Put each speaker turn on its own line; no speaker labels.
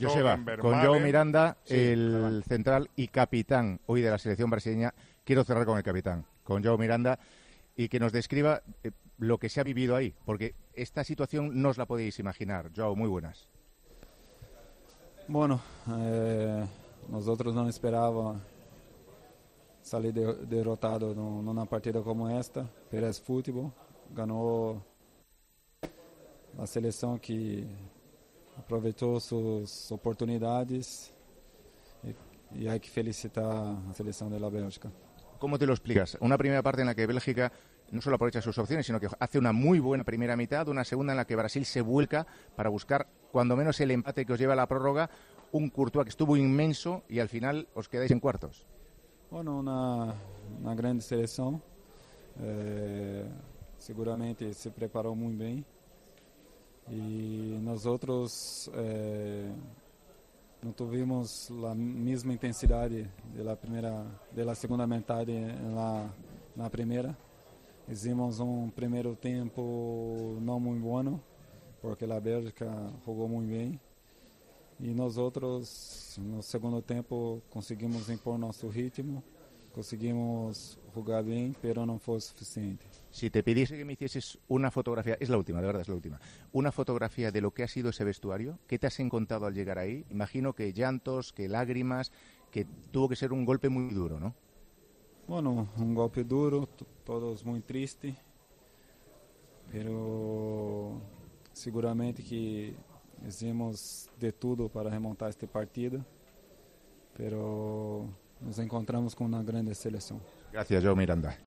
Joseba, con Joe Miranda, el central y capitán hoy de la selección brasileña. Quiero cerrar con el capitán, con Joe Miranda, y que nos describa eh, lo que se ha vivido ahí, porque esta situación no os la podéis imaginar. Joe, muy buenas.
Bueno, eh, nosotros no esperábamos salir derrotado en una partida como esta, pero es fútbol, ganó la selección que aproveitou suas oportunidades y, y, hay que felicitar a la selección de la Bélgica.
¿Cómo te lo explicas? Una primera parte en la que Bélgica no solo aprovecha sus opciones, sino que hace una muy buena primera mitad, una segunda en la que Brasil se vuelca para buscar, cuando menos, el empate que os lleva a la prórroga, un Courtois que estuvo inmenso y al final os quedáis en cuartos.
Bueno, una, una grande selección. Eh, seguramente se preparó muy bien. Y nosotros eh, no tuvimos la misma intensidad de la primera, de la segunda mitad en la, en la primera. Hicimos un primer tiempo no muy bueno, porque la Bélgica jugó muy bien. Y nosotros, no segundo tempo, conseguimos impor nosso ritmo, conseguimos jugar bien, pero no fue suficiente.
Si te pidiese que me hicieses una fotografía, es la última, de verdad es la última, una fotografía de lo que ha sido ese vestuario, ¿qué te has encontrado al llegar ahí? Imagino que llantos, que lágrimas, que tuvo que ser un golpe muy duro, ¿no?
Bueno, un golpe duro, todos muy tristes, pero seguramente que hicimos de tudo para remontar este partido, pero nos encontramos com uma grande seleção.
Gracias, Joe Miranda.